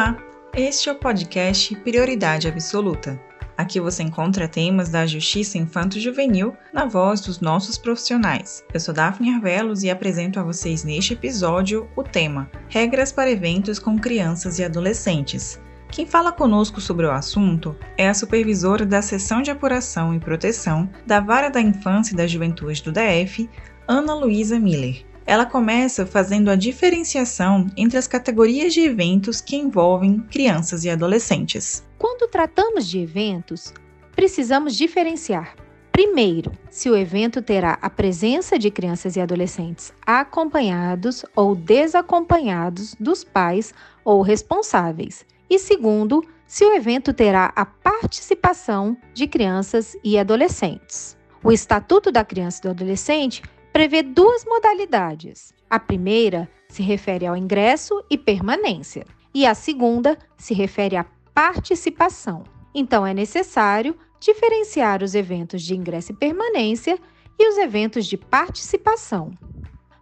Olá, este é o podcast Prioridade Absoluta. Aqui você encontra temas da justiça infanto-juvenil na voz dos nossos profissionais. Eu sou Daphne Arvelos e apresento a vocês neste episódio o tema Regras para eventos com crianças e adolescentes. Quem fala conosco sobre o assunto é a supervisora da Seção de Apuração e Proteção da Vara da Infância e da Juventude do DF, Ana Luísa Miller. Ela começa fazendo a diferenciação entre as categorias de eventos que envolvem crianças e adolescentes. Quando tratamos de eventos, precisamos diferenciar. Primeiro, se o evento terá a presença de crianças e adolescentes acompanhados ou desacompanhados dos pais ou responsáveis. E segundo, se o evento terá a participação de crianças e adolescentes. O Estatuto da Criança e do Adolescente prevê duas modalidades. A primeira se refere ao ingresso e permanência, e a segunda se refere à participação. Então, é necessário diferenciar os eventos de ingresso e permanência e os eventos de participação.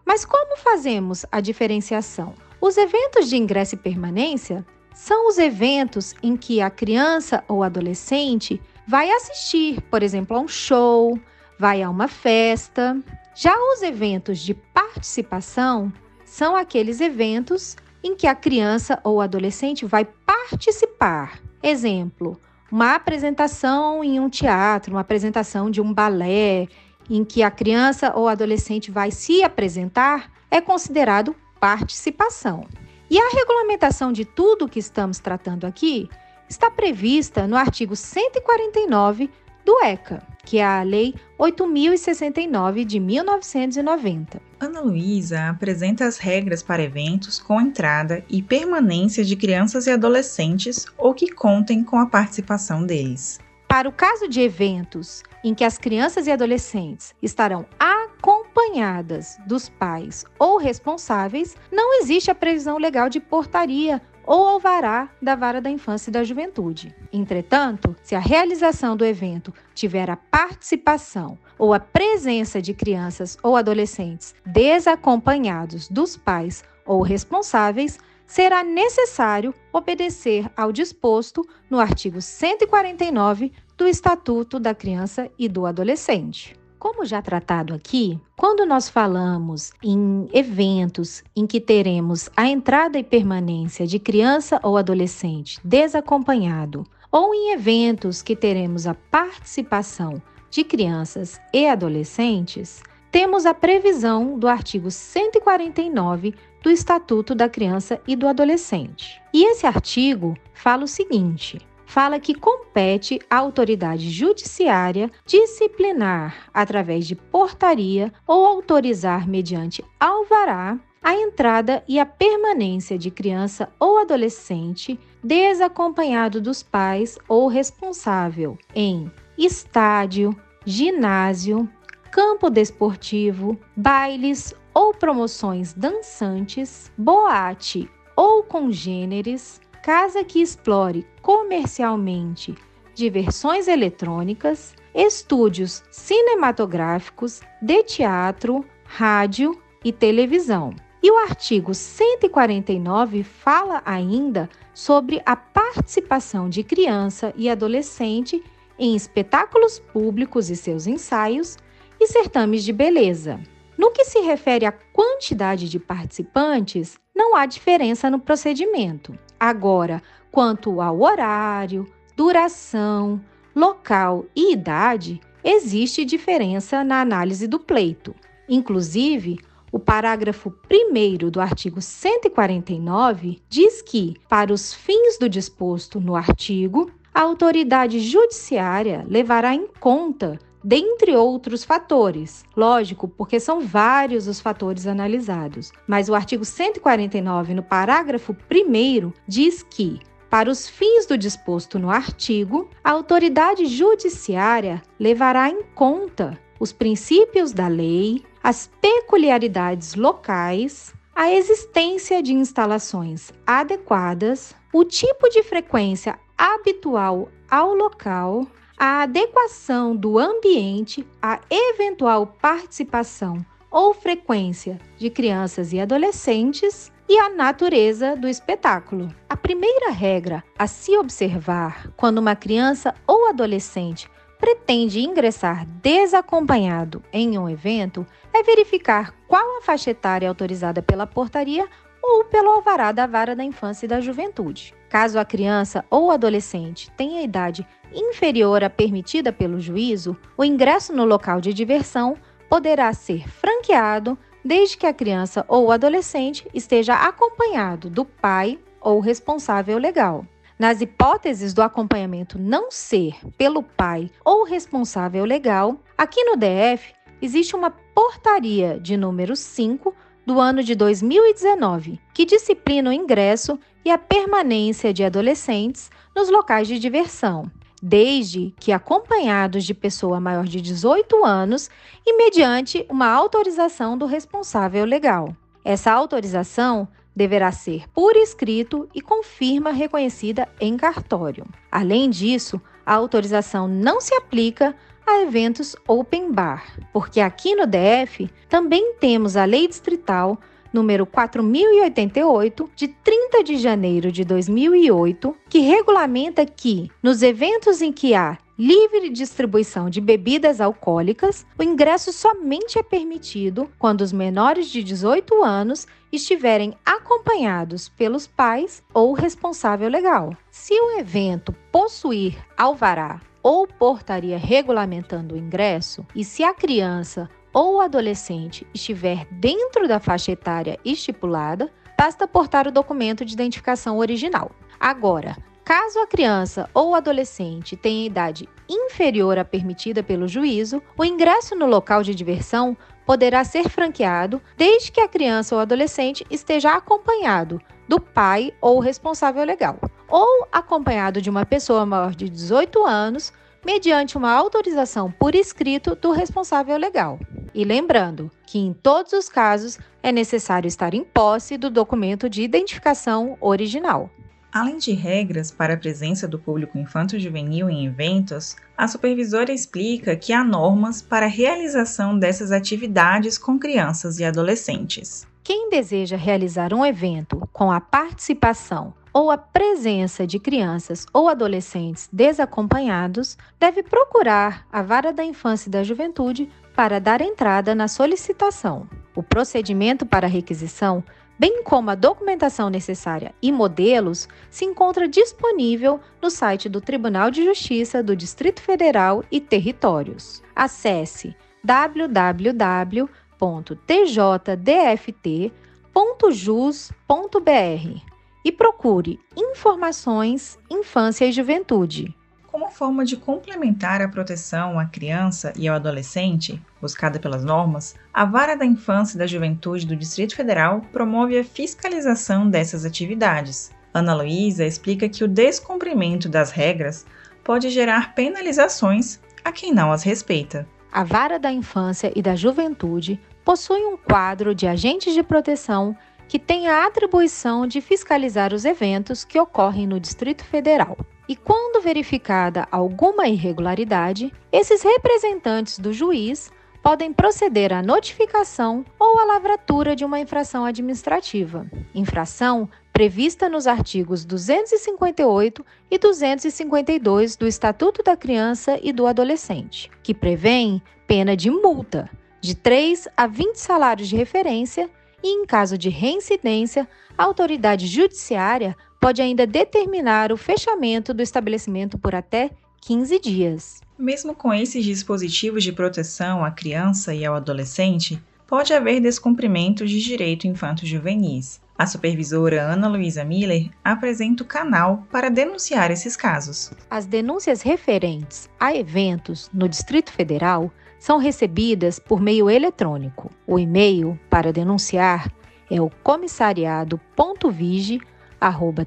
Mas como fazemos a diferenciação? Os eventos de ingresso e permanência são os eventos em que a criança ou adolescente vai assistir, por exemplo, a um show, vai a uma festa, já os eventos de participação são aqueles eventos em que a criança ou adolescente vai participar. Exemplo, uma apresentação em um teatro, uma apresentação de um balé, em que a criança ou adolescente vai se apresentar, é considerado participação. E a regulamentação de tudo que estamos tratando aqui está prevista no artigo 149 do ECA, que é a Lei 8069 de 1990. Ana Luísa apresenta as regras para eventos com entrada e permanência de crianças e adolescentes ou que contem com a participação deles. Para o caso de eventos em que as crianças e adolescentes estarão acompanhadas dos pais ou responsáveis, não existe a previsão legal de portaria ou alvará da Vara da Infância e da Juventude. Entretanto, se a realização do evento tiver a participação ou a presença de crianças ou adolescentes desacompanhados dos pais ou responsáveis, será necessário obedecer ao disposto no artigo 149 do Estatuto da Criança e do Adolescente. Como já tratado aqui, quando nós falamos em eventos em que teremos a entrada e permanência de criança ou adolescente desacompanhado, ou em eventos que teremos a participação de crianças e adolescentes, temos a previsão do artigo 149 do Estatuto da Criança e do Adolescente. E esse artigo fala o seguinte: fala que compete à autoridade judiciária disciplinar, através de portaria ou autorizar mediante alvará, a entrada e a permanência de criança ou adolescente desacompanhado dos pais ou responsável em estádio, ginásio, campo desportivo, bailes ou promoções dançantes, boate ou congêneres, casa que explore comercialmente diversões eletrônicas, estúdios cinematográficos, de teatro, rádio e televisão. E o artigo 149 fala ainda sobre a participação de criança e adolescente em espetáculos públicos e seus ensaios e certames de beleza. No que se refere à quantidade de participantes, não há diferença no procedimento. Agora, quanto ao horário, duração, local e idade, existe diferença na análise do pleito. Inclusive, o parágrafo 1 do artigo 149 diz que, para os fins do disposto no artigo, a autoridade judiciária levará em conta dentre outros fatores. Lógico, porque são vários os fatores analisados. Mas o artigo 149, no parágrafo 1, diz que para os fins do disposto no artigo, a autoridade judiciária levará em conta os princípios da lei, as peculiaridades locais, a existência de instalações adequadas, o tipo de frequência habitual ao local, a adequação do ambiente à eventual participação ou frequência de crianças e adolescentes e a natureza do espetáculo. A primeira regra a se observar quando uma criança ou adolescente pretende ingressar desacompanhado em um evento é verificar qual a faixa etária autorizada pela portaria ou pelo alvará da vara da infância e da juventude. Caso a criança ou adolescente tenha idade inferior à permitida pelo juízo, o ingresso no local de diversão poderá ser franqueado desde que a criança ou adolescente esteja acompanhado do pai ou responsável legal. Nas hipóteses do acompanhamento não ser pelo pai ou responsável legal, aqui no DF existe uma portaria de número 5 do ano de 2019, que disciplina o ingresso e a permanência de adolescentes nos locais de diversão, desde que acompanhados de pessoa maior de 18 anos e mediante uma autorização do responsável legal. Essa autorização deverá ser por escrito e com firma reconhecida em cartório. Além disso, a autorização não se aplica a eventos open bar, porque aqui no DF também temos a Lei Distrital número 4088 de 30 de janeiro de 2008, que regulamenta que nos eventos em que há livre distribuição de bebidas alcoólicas, o ingresso somente é permitido quando os menores de 18 anos estiverem acompanhados pelos pais ou responsável legal. Se o evento possuir alvará ou portaria regulamentando o ingresso, e se a criança ou o adolescente estiver dentro da faixa etária estipulada, basta portar o documento de identificação original. Agora, caso a criança ou adolescente tenha idade inferior à permitida pelo juízo, o ingresso no local de diversão poderá ser franqueado desde que a criança ou adolescente esteja acompanhado do pai ou responsável legal, ou acompanhado de uma pessoa maior de 18 anos, mediante uma autorização por escrito do responsável legal. E lembrando que em todos os casos é necessário estar em posse do documento de identificação original. Além de regras para a presença do público infanto-juvenil em eventos, a supervisora explica que há normas para a realização dessas atividades com crianças e adolescentes. Quem deseja realizar um evento com a participação ou a presença de crianças ou adolescentes desacompanhados deve procurar a Vara da Infância e da Juventude para dar entrada na solicitação. O procedimento para requisição bem como a documentação necessária e modelos, se encontra disponível no site do Tribunal de Justiça do Distrito Federal e Territórios. Acesse www.tjdft.jus.br e procure informações Infância e Juventude. Como forma de complementar a proteção à criança e ao adolescente, buscada pelas normas, a Vara da Infância e da Juventude do Distrito Federal promove a fiscalização dessas atividades. Ana Luísa explica que o descumprimento das regras pode gerar penalizações a quem não as respeita. A Vara da Infância e da Juventude possui um quadro de agentes de proteção que tem a atribuição de fiscalizar os eventos que ocorrem no Distrito Federal. E quando verificada alguma irregularidade, esses representantes do juiz podem proceder à notificação ou à lavratura de uma infração administrativa. Infração prevista nos artigos 258 e 252 do Estatuto da Criança e do Adolescente, que prevêem pena de multa de 3 a 20 salários de referência e, em caso de reincidência, a autoridade judiciária pode ainda determinar o fechamento do estabelecimento por até 15 dias. Mesmo com esses dispositivos de proteção à criança e ao adolescente, pode haver descumprimento de direito infanto-juvenis. A supervisora Ana Luísa Miller apresenta o canal para denunciar esses casos. As denúncias referentes a eventos no Distrito Federal são recebidas por meio eletrônico. O e-mail para denunciar é o comissariado.vige.com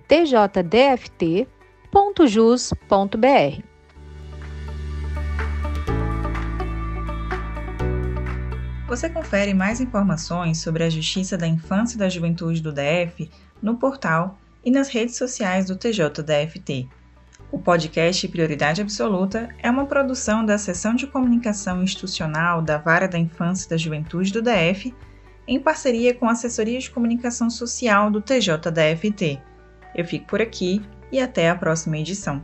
tjdft.jus.br. Você confere mais informações sobre a Justiça da Infância e da Juventude do DF no portal e nas redes sociais do TJDFT. O podcast Prioridade Absoluta é uma produção da Seção de Comunicação Institucional da Vara da Infância e da Juventude do DF em parceria com a Assessoria de Comunicação Social do TJDFT. Eu fico por aqui e até a próxima edição.